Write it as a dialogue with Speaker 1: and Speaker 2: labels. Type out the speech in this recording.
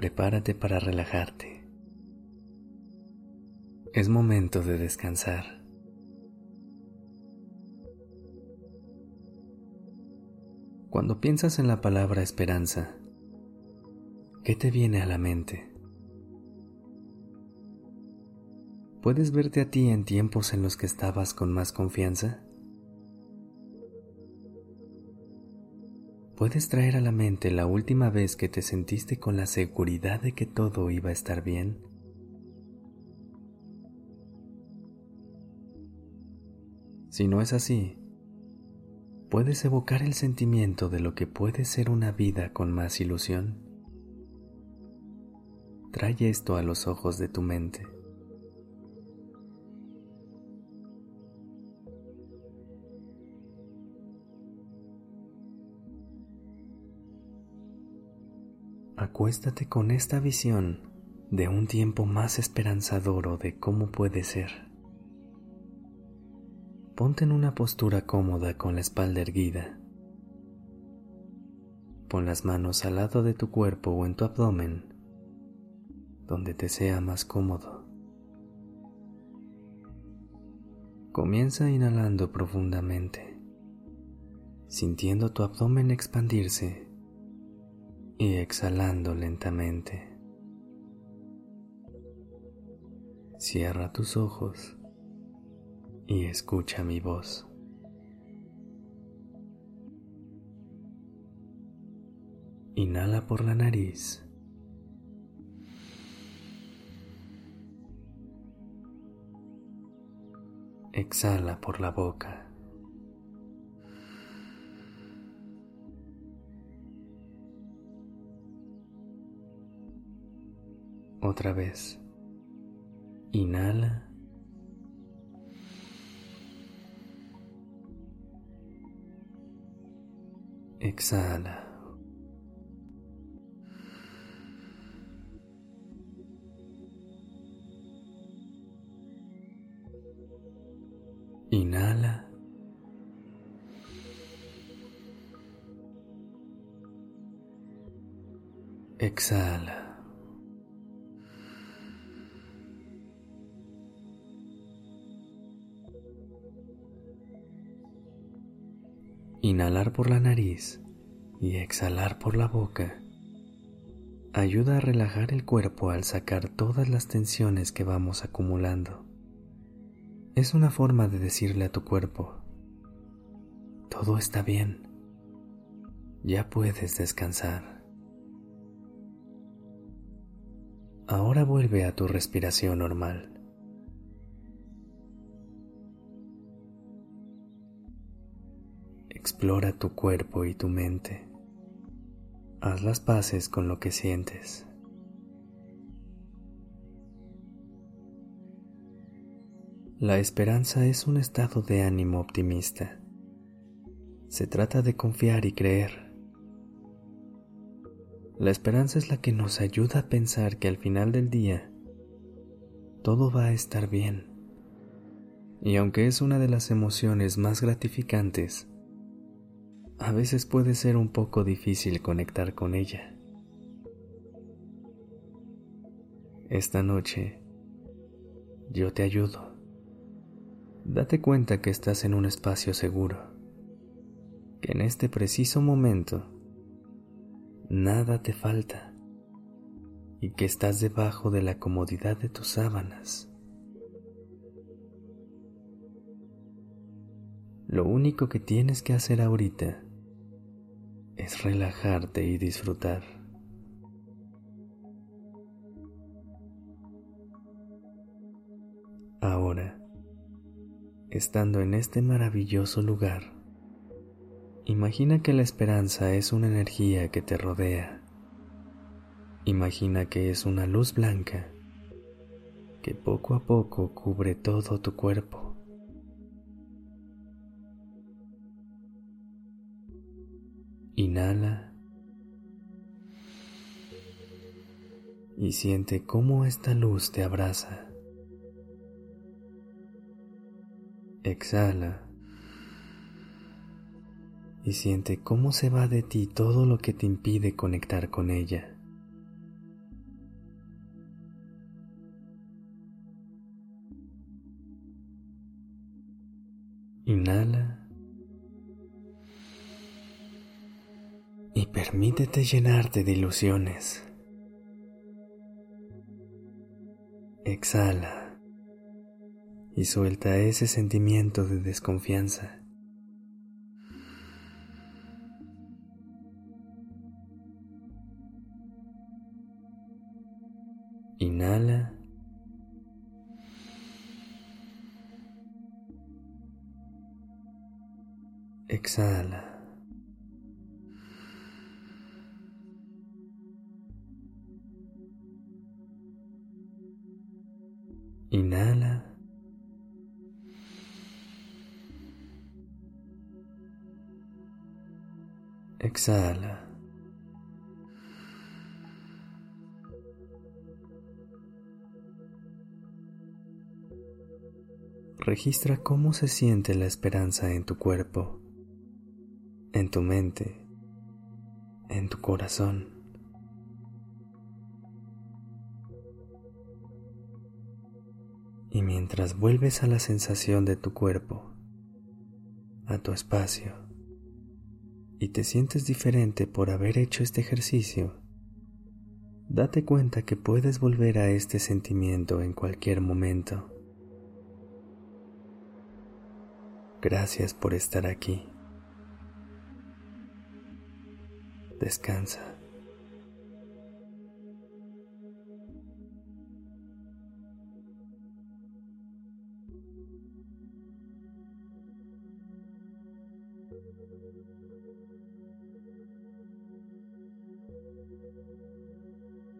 Speaker 1: Prepárate para relajarte. Es momento de descansar. Cuando piensas en la palabra esperanza, ¿qué te viene a la mente? ¿Puedes verte a ti en tiempos en los que estabas con más confianza? ¿Puedes traer a la mente la última vez que te sentiste con la seguridad de que todo iba a estar bien? Si no es así, puedes evocar el sentimiento de lo que puede ser una vida con más ilusión. Trae esto a los ojos de tu mente. Acuéstate con esta visión de un tiempo más esperanzador o de cómo puede ser. Ponte en una postura cómoda con la espalda erguida. Pon las manos al lado de tu cuerpo o en tu abdomen, donde te sea más cómodo. Comienza inhalando profundamente, sintiendo tu abdomen expandirse y exhalando lentamente. Cierra tus ojos y escucha mi voz. Inhala por la nariz. Exhala por la boca. Otra vez. Inhala. Exhala. Inhala. Exhala. Inhalar por la nariz y exhalar por la boca ayuda a relajar el cuerpo al sacar todas las tensiones que vamos acumulando. Es una forma de decirle a tu cuerpo, todo está bien, ya puedes descansar. Ahora vuelve a tu respiración normal. Explora tu cuerpo y tu mente. Haz las paces con lo que sientes. La esperanza es un estado de ánimo optimista. Se trata de confiar y creer. La esperanza es la que nos ayuda a pensar que al final del día todo va a estar bien. Y aunque es una de las emociones más gratificantes, a veces puede ser un poco difícil conectar con ella. Esta noche yo te ayudo. Date cuenta que estás en un espacio seguro, que en este preciso momento nada te falta y que estás debajo de la comodidad de tus sábanas. Lo único que tienes que hacer ahorita es relajarte y disfrutar. Ahora, estando en este maravilloso lugar, imagina que la esperanza es una energía que te rodea, Imagina que es una luz blanca que poco a poco cubre todo tu cuerpo. Y siente cómo esta luz te abraza. Exhala y siente cómo se va de ti todo lo que te impide conectar con ella. Inhala y permítete llenarte de ilusiones. Exhala y suelta ese sentimiento de desconfianza. Inhala. Exhala. Inhala. Exhala. Registra cómo se siente la esperanza en tu cuerpo, en tu mente, en tu corazón. Mientras vuelves a la sensación de tu cuerpo, a tu espacio, y te sientes diferente por haber hecho este ejercicio, date cuenta que puedes volver a este sentimiento en cualquier momento. Gracias por estar aquí. Descansa. Thank you.